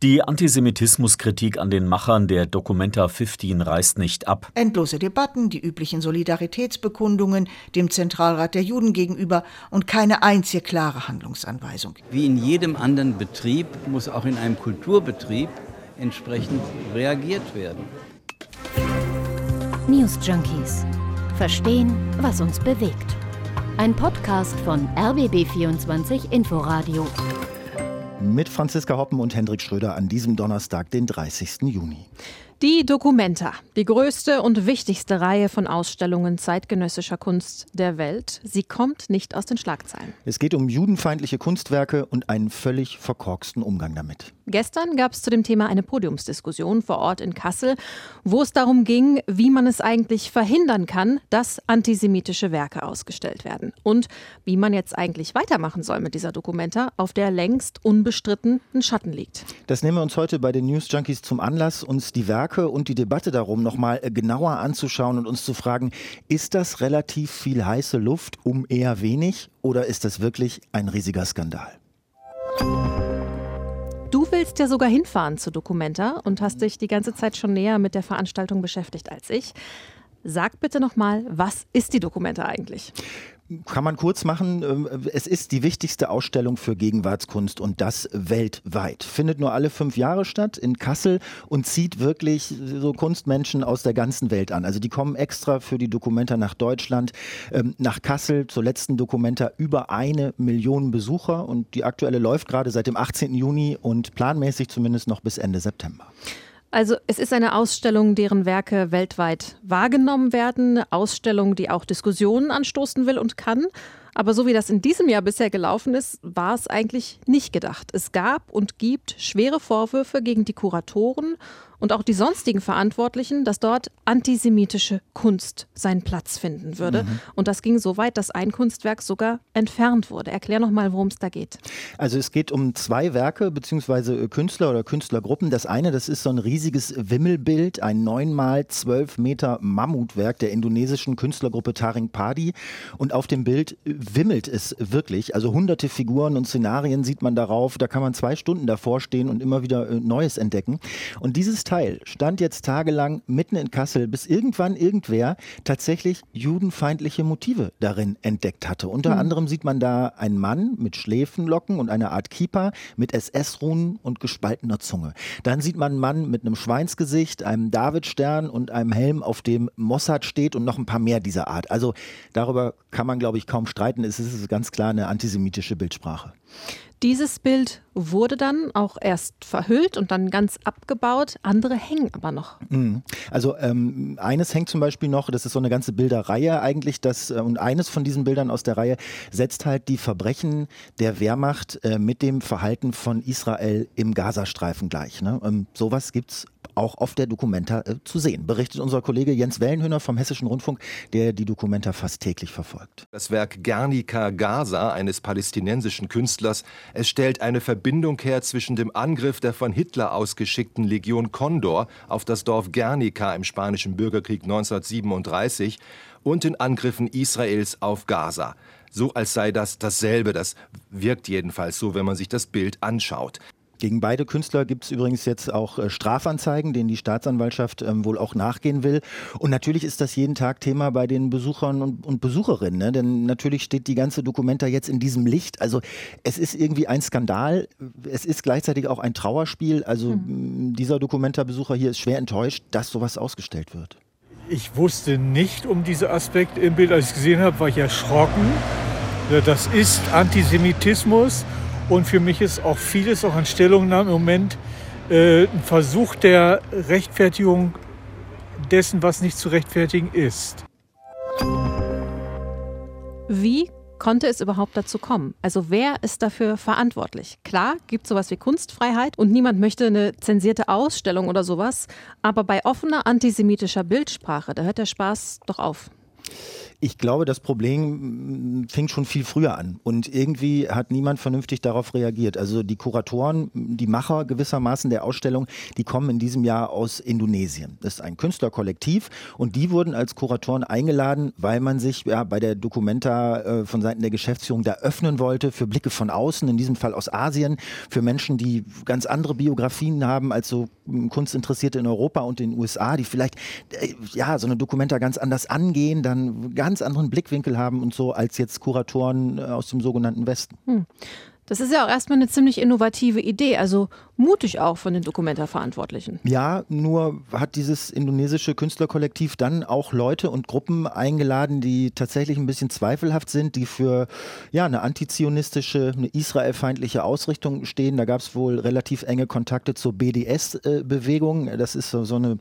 Die Antisemitismuskritik an den Machern der Documenta 15 reißt nicht ab. Endlose Debatten, die üblichen Solidaritätsbekundungen dem Zentralrat der Juden gegenüber und keine einzige klare Handlungsanweisung. Wie in jedem anderen Betrieb muss auch in einem Kulturbetrieb entsprechend reagiert werden. News Junkies. Verstehen, was uns bewegt. Ein Podcast von RBB24 Inforadio mit Franziska Hoppen und Hendrik Schröder an diesem Donnerstag, den 30. Juni. Die Documenta, die größte und wichtigste Reihe von Ausstellungen zeitgenössischer Kunst der Welt. Sie kommt nicht aus den Schlagzeilen. Es geht um judenfeindliche Kunstwerke und einen völlig verkorksten Umgang damit. Gestern gab es zu dem Thema eine Podiumsdiskussion vor Ort in Kassel, wo es darum ging, wie man es eigentlich verhindern kann, dass antisemitische Werke ausgestellt werden und wie man jetzt eigentlich weitermachen soll mit dieser Dokumenta, auf der längst unbestritten ein Schatten liegt. Das nehmen wir uns heute bei den News Junkies zum Anlass, uns die Werke und die Debatte darum nochmal genauer anzuschauen und uns zu fragen, ist das relativ viel heiße Luft um eher wenig oder ist das wirklich ein riesiger Skandal? Du willst ja sogar hinfahren zu Documenta und hast dich die ganze Zeit schon näher mit der Veranstaltung beschäftigt als ich. Sag bitte nochmal, was ist die Documenta eigentlich? Kann man kurz machen. Ähm, es ist die wichtigste Ausstellung für Gegenwartskunst und das weltweit. Findet nur alle fünf Jahre statt in Kassel und zieht wirklich so Kunstmenschen aus der ganzen Welt an. Also die kommen extra für die Dokumenta nach Deutschland, ähm, nach Kassel, zur letzten Dokumenta über eine Million Besucher und die aktuelle läuft gerade seit dem 18. Juni und planmäßig zumindest noch bis Ende September. Also es ist eine Ausstellung, deren Werke weltweit wahrgenommen werden, eine Ausstellung, die auch Diskussionen anstoßen will und kann. Aber so wie das in diesem Jahr bisher gelaufen ist, war es eigentlich nicht gedacht. Es gab und gibt schwere Vorwürfe gegen die Kuratoren und auch die sonstigen Verantwortlichen, dass dort antisemitische Kunst seinen Platz finden würde. Mhm. Und das ging so weit, dass ein Kunstwerk sogar entfernt wurde. Erklär noch mal, worum es da geht. Also es geht um zwei Werke beziehungsweise Künstler oder Künstlergruppen. Das eine, das ist so ein riesiges Wimmelbild, ein neun mal zwölf Meter Mammutwerk der indonesischen Künstlergruppe Taring Padi. Und auf dem Bild wimmelt es wirklich. Also hunderte Figuren und Szenarien sieht man darauf. Da kann man zwei Stunden davor stehen und immer wieder äh, Neues entdecken. Und dieses Teil stand jetzt tagelang mitten in Kassel, bis irgendwann irgendwer tatsächlich judenfeindliche Motive darin entdeckt hatte. Unter mhm. anderem sieht man da einen Mann mit Schläfenlocken und einer Art Kieper mit SS-Runen und gespaltener Zunge. Dann sieht man einen Mann mit einem Schweinsgesicht, einem Davidstern und einem Helm, auf dem Mossad steht und noch ein paar mehr dieser Art. Also darüber kann man, glaube ich, kaum streiten. Es ist ganz klar eine antisemitische Bildsprache. Dieses Bild wurde dann auch erst verhüllt und dann ganz abgebaut. Andere hängen aber noch. Mhm. Also ähm, eines hängt zum Beispiel noch, das ist so eine ganze Bilderreihe eigentlich, das, äh, und eines von diesen Bildern aus der Reihe setzt halt die Verbrechen der Wehrmacht äh, mit dem Verhalten von Israel im Gazastreifen gleich. Ne? Ähm, sowas gibt es auch auf der Dokumenta äh, zu sehen, berichtet unser Kollege Jens Wellenhöhner vom Hessischen Rundfunk, der die Dokumenta fast täglich verfolgt. Das Werk Guernica Gaza eines palästinensischen Künstlers, es stellt eine Verbindung her zwischen dem Angriff der von Hitler ausgeschickten Legion Condor auf das Dorf Guernica im spanischen Bürgerkrieg 1937 und den Angriffen Israels auf Gaza. So als sei das dasselbe, das wirkt jedenfalls so, wenn man sich das Bild anschaut. Gegen beide Künstler gibt es übrigens jetzt auch äh, Strafanzeigen, denen die Staatsanwaltschaft ähm, wohl auch nachgehen will. Und natürlich ist das jeden Tag Thema bei den Besuchern und, und Besucherinnen. Ne? Denn natürlich steht die ganze Dokumenta jetzt in diesem Licht. Also es ist irgendwie ein Skandal. Es ist gleichzeitig auch ein Trauerspiel. Also mhm. dieser Dokumenta-Besucher hier ist schwer enttäuscht, dass sowas ausgestellt wird. Ich wusste nicht um diese Aspekte im Bild. Als ich es gesehen habe, war ich erschrocken. Das ist Antisemitismus und für mich ist auch vieles, auch an Stellungnahmen im Moment, äh, ein Versuch der Rechtfertigung dessen, was nicht zu rechtfertigen ist. Wie konnte es überhaupt dazu kommen? Also wer ist dafür verantwortlich? Klar, gibt es sowas wie Kunstfreiheit und niemand möchte eine zensierte Ausstellung oder sowas, aber bei offener antisemitischer Bildsprache, da hört der Spaß doch auf. Ich glaube, das Problem mm, fing schon viel früher an und irgendwie hat niemand vernünftig darauf reagiert. Also die Kuratoren, die Macher gewissermaßen der Ausstellung, die kommen in diesem Jahr aus Indonesien. Das ist ein Künstlerkollektiv und die wurden als Kuratoren eingeladen, weil man sich ja, bei der Documenta äh, von Seiten der Geschäftsführung da öffnen wollte für Blicke von außen, in diesem Fall aus Asien, für Menschen, die ganz andere Biografien haben als so Kunstinteressierte in Europa und in den USA, die vielleicht äh, ja so eine Documenta ganz anders angehen, dann ganz ganz anderen Blickwinkel haben und so als jetzt Kuratoren äh, aus dem sogenannten Westen. Hm. Das ist ja auch erstmal eine ziemlich innovative Idee, also mutig auch von den Dokumenta-Verantwortlichen. Ja, nur hat dieses indonesische Künstlerkollektiv dann auch Leute und Gruppen eingeladen, die tatsächlich ein bisschen zweifelhaft sind, die für ja, eine antizionistische, eine israelfeindliche Ausrichtung stehen. Da gab es wohl relativ enge Kontakte zur BDS-Bewegung. Das ist so, so eine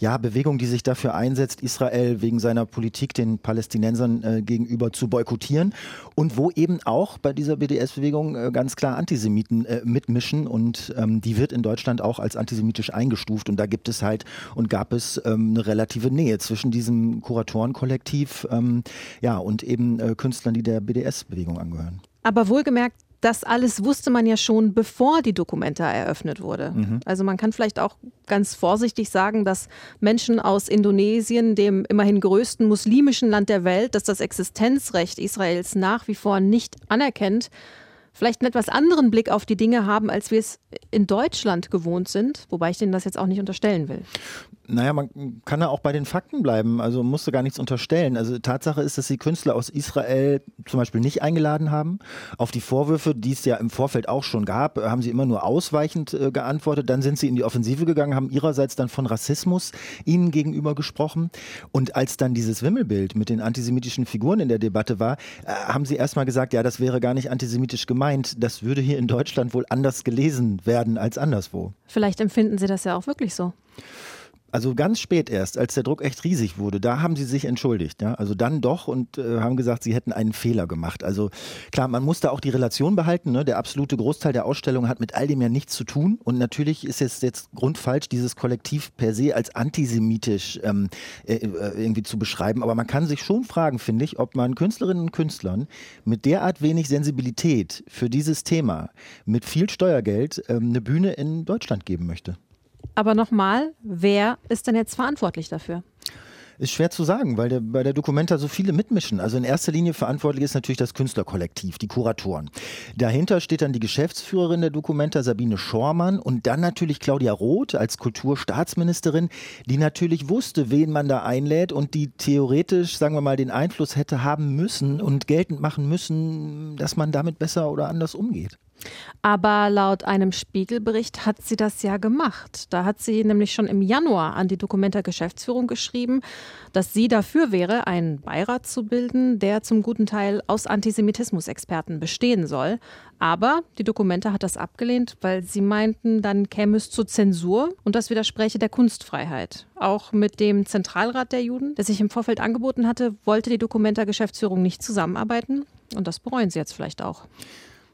ja, Bewegung, die sich dafür einsetzt, Israel wegen seiner Politik den Palästinensern äh, gegenüber zu boykottieren. Und wo eben auch bei dieser BDS-Bewegung äh, ganz klar Antisemiten äh, mitmischen und ähm, die wird in Deutschland auch als antisemitisch eingestuft und da gibt es halt und gab es ähm, eine relative Nähe zwischen diesem Kuratorenkollektiv ähm, ja, und eben äh, Künstlern, die der BDS-Bewegung angehören. Aber wohlgemerkt, das alles wusste man ja schon, bevor die Dokumenta eröffnet wurde. Mhm. Also man kann vielleicht auch ganz vorsichtig sagen, dass Menschen aus Indonesien, dem immerhin größten muslimischen Land der Welt, das das Existenzrecht Israels nach wie vor nicht anerkennt, vielleicht einen etwas anderen Blick auf die Dinge haben, als wir es in Deutschland gewohnt sind, wobei ich denen das jetzt auch nicht unterstellen will. Naja, man kann ja auch bei den Fakten bleiben, also musste gar nichts unterstellen. Also Tatsache ist, dass sie Künstler aus Israel zum Beispiel nicht eingeladen haben. Auf die Vorwürfe, die es ja im Vorfeld auch schon gab, haben sie immer nur ausweichend äh, geantwortet. Dann sind sie in die Offensive gegangen, haben ihrerseits dann von Rassismus ihnen gegenüber gesprochen. Und als dann dieses Wimmelbild mit den antisemitischen Figuren in der Debatte war, äh, haben sie erstmal gesagt, ja, das wäre gar nicht antisemitisch gemeint. Das würde hier in Deutschland wohl anders gelesen werden als anderswo. Vielleicht empfinden sie das ja auch wirklich so. Also ganz spät erst, als der Druck echt riesig wurde, da haben sie sich entschuldigt. Ja? Also dann doch und äh, haben gesagt, sie hätten einen Fehler gemacht. Also klar, man muss da auch die Relation behalten. Ne? Der absolute Großteil der Ausstellung hat mit all dem ja nichts zu tun. Und natürlich ist es jetzt grundfalsch, dieses Kollektiv per se als antisemitisch ähm, äh, äh, irgendwie zu beschreiben. Aber man kann sich schon fragen, finde ich, ob man Künstlerinnen und Künstlern mit derart wenig Sensibilität für dieses Thema, mit viel Steuergeld, ähm, eine Bühne in Deutschland geben möchte. Aber nochmal, wer ist denn jetzt verantwortlich dafür? Ist schwer zu sagen, weil der, bei der Documenta so viele mitmischen. Also in erster Linie verantwortlich ist natürlich das Künstlerkollektiv, die Kuratoren. Dahinter steht dann die Geschäftsführerin der Documenta, Sabine Schormann, und dann natürlich Claudia Roth als Kulturstaatsministerin, die natürlich wusste, wen man da einlädt und die theoretisch, sagen wir mal, den Einfluss hätte haben müssen und geltend machen müssen, dass man damit besser oder anders umgeht. Aber laut einem Spiegelbericht hat sie das ja gemacht. Da hat sie nämlich schon im Januar an die Dokumenta Geschäftsführung geschrieben, dass sie dafür wäre, einen Beirat zu bilden, der zum guten Teil aus Antisemitismusexperten bestehen soll. Aber die Dokumenta hat das abgelehnt, weil sie meinten, dann käme es zur Zensur und das widerspräche der Kunstfreiheit. Auch mit dem Zentralrat der Juden, der sich im Vorfeld angeboten hatte, wollte die Dokumenta Geschäftsführung nicht zusammenarbeiten. Und das bereuen sie jetzt vielleicht auch.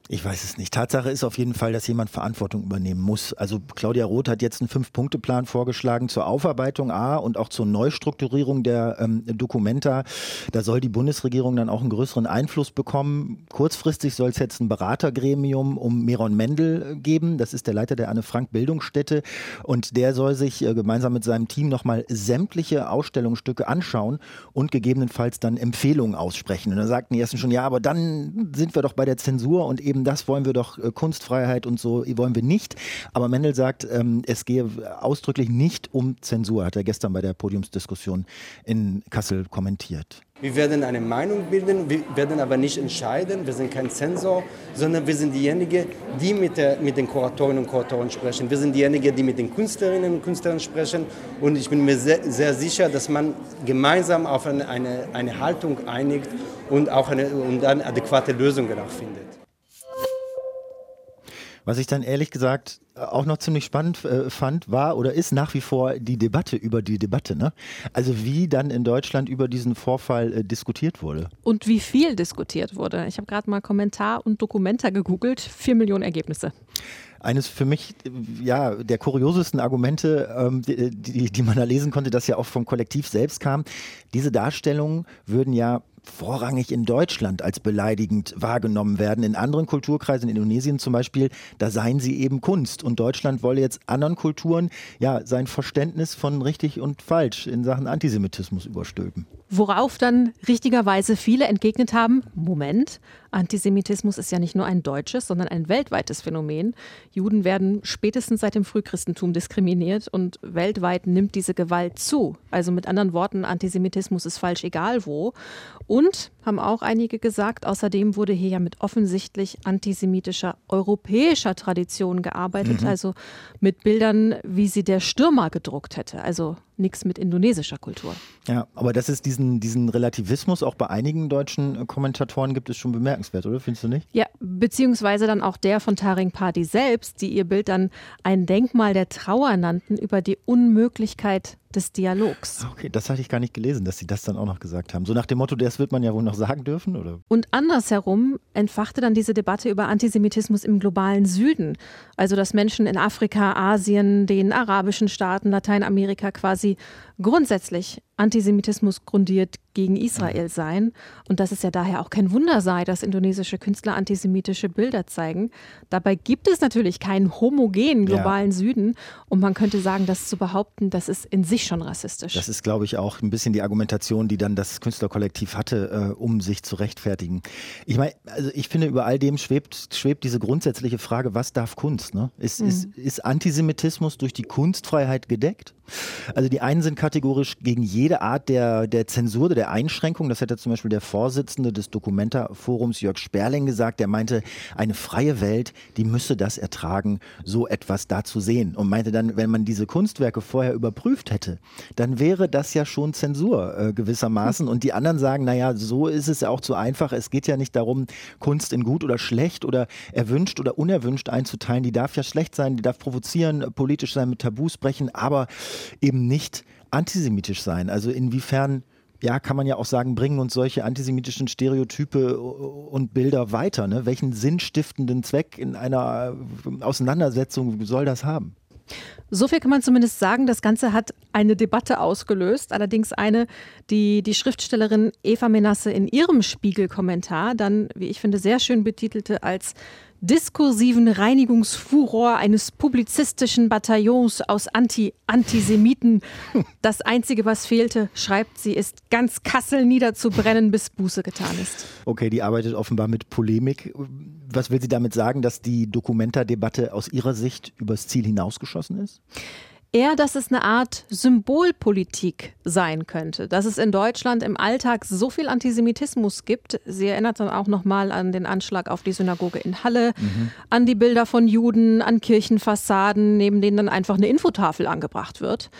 Ich weiß es nicht. Tatsache ist auf jeden Fall, dass jemand Verantwortung übernehmen muss. Also Claudia Roth hat jetzt einen Fünf-Punkte-Plan vorgeschlagen zur Aufarbeitung A und auch zur Neustrukturierung der ähm, Dokumenta. Da soll die Bundesregierung dann auch einen größeren Einfluss bekommen. Kurzfristig soll es jetzt ein Beratergremium um Meron Mendel äh, geben. Das ist der Leiter der Anne-Frank-Bildungsstätte. Und der soll sich äh, gemeinsam mit seinem Team nochmal sämtliche Ausstellungsstücke anschauen und gegebenenfalls dann Empfehlungen aussprechen. Und da sagten die ersten schon, ja, aber dann sind wir doch bei der Zensur und eben eben das wollen wir doch, äh, Kunstfreiheit und so wollen wir nicht. Aber Mendel sagt, ähm, es gehe ausdrücklich nicht um Zensur, hat er gestern bei der Podiumsdiskussion in Kassel kommentiert. Wir werden eine Meinung bilden, wir werden aber nicht entscheiden. Wir sind kein Zensor, sondern wir sind diejenigen, die mit, der, mit den Kuratorinnen und Kuratoren sprechen. Wir sind diejenigen, die mit den Künstlerinnen und Künstlern sprechen. Und ich bin mir sehr, sehr sicher, dass man gemeinsam auf eine, eine, eine Haltung einigt und auch eine, und dann adäquate Lösungen auch findet. Was ich dann ehrlich gesagt auch noch ziemlich spannend äh, fand, war oder ist nach wie vor die Debatte über die Debatte. Ne? Also wie dann in Deutschland über diesen Vorfall äh, diskutiert wurde. Und wie viel diskutiert wurde. Ich habe gerade mal Kommentar und Dokumenta gegoogelt. Vier Millionen Ergebnisse. eines für mich ja der kuriosesten Argumente, ähm, die, die, die man da lesen konnte, das ja auch vom Kollektiv selbst kam. Diese Darstellungen würden ja vorrangig in Deutschland als beleidigend wahrgenommen werden. In anderen Kulturkreisen, in Indonesien zum Beispiel, da seien sie eben Kunst. Und Deutschland wolle jetzt anderen Kulturen ja sein Verständnis von richtig und falsch in Sachen Antisemitismus überstülpen. Worauf dann richtigerweise viele entgegnet haben, Moment, Antisemitismus ist ja nicht nur ein deutsches, sondern ein weltweites Phänomen. Juden werden spätestens seit dem Frühchristentum diskriminiert und weltweit nimmt diese Gewalt zu. Also mit anderen Worten, Antisemitismus ist falsch, egal wo. Haben auch einige gesagt, außerdem wurde hier ja mit offensichtlich antisemitischer europäischer Tradition gearbeitet, mhm. also mit Bildern, wie sie der Stürmer gedruckt hätte. Also nichts mit indonesischer Kultur. Ja, aber dass es diesen, diesen Relativismus auch bei einigen deutschen äh, Kommentatoren gibt, ist schon bemerkenswert, oder? Findest du nicht? Ja, beziehungsweise dann auch der von Taring Party selbst, die ihr Bild dann ein Denkmal der Trauer nannten über die Unmöglichkeit des Dialogs. Okay, das hatte ich gar nicht gelesen, dass sie das dann auch noch gesagt haben. So nach dem Motto, das wird man ja wohl noch sagen dürfen, oder? Und andersherum entfachte dann diese Debatte über Antisemitismus im globalen Süden. Also, dass Menschen in Afrika, Asien, den arabischen Staaten, Lateinamerika quasi grundsätzlich Antisemitismus grundiert gegen Israel seien und dass es ja daher auch kein Wunder sei, dass indonesische Künstler antisemitische Bilder zeigen. Dabei gibt es natürlich keinen homogenen globalen ja. Süden und man könnte sagen, das zu behaupten, das ist in sich schon rassistisch. Das ist, glaube ich, auch ein bisschen die Argumentation, die dann das Künstlerkollektiv hatte, äh, um sich zu rechtfertigen. Ich meine, also ich finde, über all dem schwebt, schwebt diese grundsätzliche Frage, was darf Kunst? Ne? Ist, mhm. ist, ist Antisemitismus durch die Kunstfreiheit gedeckt? Also die einen sind kategorisch gegen jede Art der, der Zensur, der Einschränkung. Das hätte zum Beispiel der Vorsitzende des Documenta-Forums Jörg Sperling gesagt. Der meinte, eine freie Welt, die müsse das ertragen, so etwas da zu sehen. Und meinte dann, wenn man diese Kunstwerke vorher überprüft hätte, dann wäre das ja schon Zensur äh, gewissermaßen. Und die anderen sagen, naja, so ist es ja auch zu einfach. Es geht ja nicht darum, Kunst in gut oder schlecht oder erwünscht oder unerwünscht einzuteilen. Die darf ja schlecht sein, die darf provozieren, politisch sein, mit Tabus brechen, aber eben nicht antisemitisch sein. Also inwiefern ja, kann man ja auch sagen, bringen uns solche antisemitischen Stereotype und Bilder weiter. Ne? Welchen sinnstiftenden Zweck in einer Auseinandersetzung soll das haben? So viel kann man zumindest sagen. Das Ganze hat eine Debatte ausgelöst, allerdings eine, die die Schriftstellerin Eva Menasse in ihrem Spiegelkommentar dann, wie ich finde, sehr schön betitelte als diskursiven Reinigungsfuror eines publizistischen Bataillons aus Anti-Antisemiten. Das Einzige, was fehlte, schreibt sie, ist ganz Kassel niederzubrennen, bis Buße getan ist. Okay, die arbeitet offenbar mit Polemik. Was will sie damit sagen, dass die Dokumenta-Debatte aus ihrer Sicht übers Ziel hinausgeschossen ist? Eher, dass es eine Art Symbolpolitik sein könnte, dass es in Deutschland im Alltag so viel Antisemitismus gibt. Sie erinnert dann auch nochmal an den Anschlag auf die Synagoge in Halle, mhm. an die Bilder von Juden, an Kirchenfassaden, neben denen dann einfach eine Infotafel angebracht wird.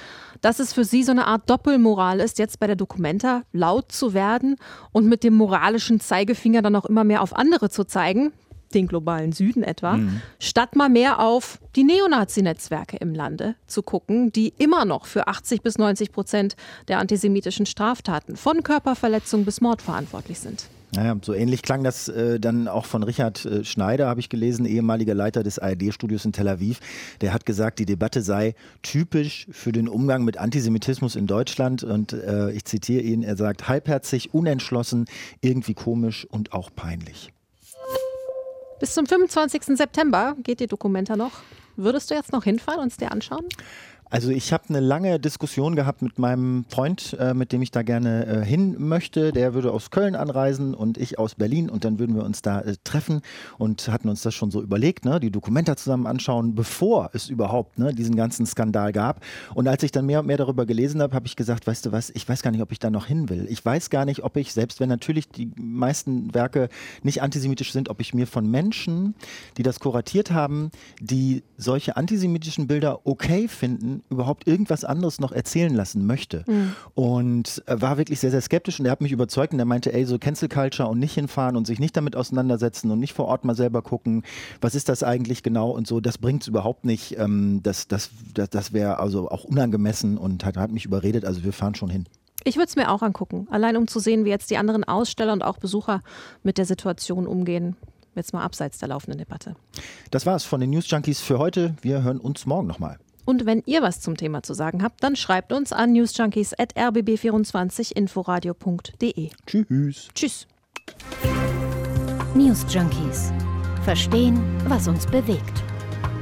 Dass es für sie so eine Art Doppelmoral ist, jetzt bei der Documenta laut zu werden und mit dem moralischen Zeigefinger dann auch immer mehr auf andere zu zeigen, den globalen Süden etwa, mhm. statt mal mehr auf die Neonazi-Netzwerke im Lande zu gucken, die immer noch für 80 bis 90 Prozent der antisemitischen Straftaten von Körperverletzung bis Mord verantwortlich sind. Naja, so ähnlich klang das äh, dann auch von Richard äh, Schneider, habe ich gelesen, ehemaliger Leiter des ARD-Studios in Tel Aviv. Der hat gesagt, die Debatte sei typisch für den Umgang mit Antisemitismus in Deutschland. Und äh, ich zitiere ihn, er sagt, halbherzig, unentschlossen, irgendwie komisch und auch peinlich. Bis zum 25. September geht die Dokumenta noch. Würdest du jetzt noch hinfahren und uns dir anschauen? Also ich habe eine lange Diskussion gehabt mit meinem Freund, äh, mit dem ich da gerne äh, hin möchte. Der würde aus Köln anreisen und ich aus Berlin und dann würden wir uns da äh, treffen und hatten uns das schon so überlegt, ne, die Dokumenta zusammen anschauen, bevor es überhaupt ne, diesen ganzen Skandal gab. Und als ich dann mehr und mehr darüber gelesen habe, habe ich gesagt, weißt du was, ich weiß gar nicht, ob ich da noch hin will. Ich weiß gar nicht, ob ich, selbst wenn natürlich die meisten Werke nicht antisemitisch sind, ob ich mir von Menschen, die das kuratiert haben, die solche antisemitischen Bilder okay finden, überhaupt irgendwas anderes noch erzählen lassen möchte. Mhm. Und war wirklich sehr, sehr skeptisch und er hat mich überzeugt und er meinte, ey, so Cancel Culture und nicht hinfahren und sich nicht damit auseinandersetzen und nicht vor Ort mal selber gucken, was ist das eigentlich genau und so, das bringt es überhaupt nicht. Ähm, das das, das, das wäre also auch unangemessen und hat, hat mich überredet, also wir fahren schon hin. Ich würde es mir auch angucken, allein um zu sehen, wie jetzt die anderen Aussteller und auch Besucher mit der Situation umgehen. Jetzt mal abseits der laufenden Debatte. Das war's von den News Junkies für heute. Wir hören uns morgen nochmal. Und wenn ihr was zum Thema zu sagen habt, dann schreibt uns an newsjunkies.rbb24inforadio.de. Tschüss. Tschüss. News Junkies. Verstehen, was uns bewegt.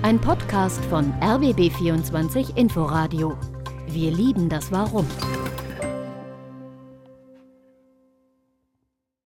Ein Podcast von RBB24 Inforadio. Wir lieben das Warum.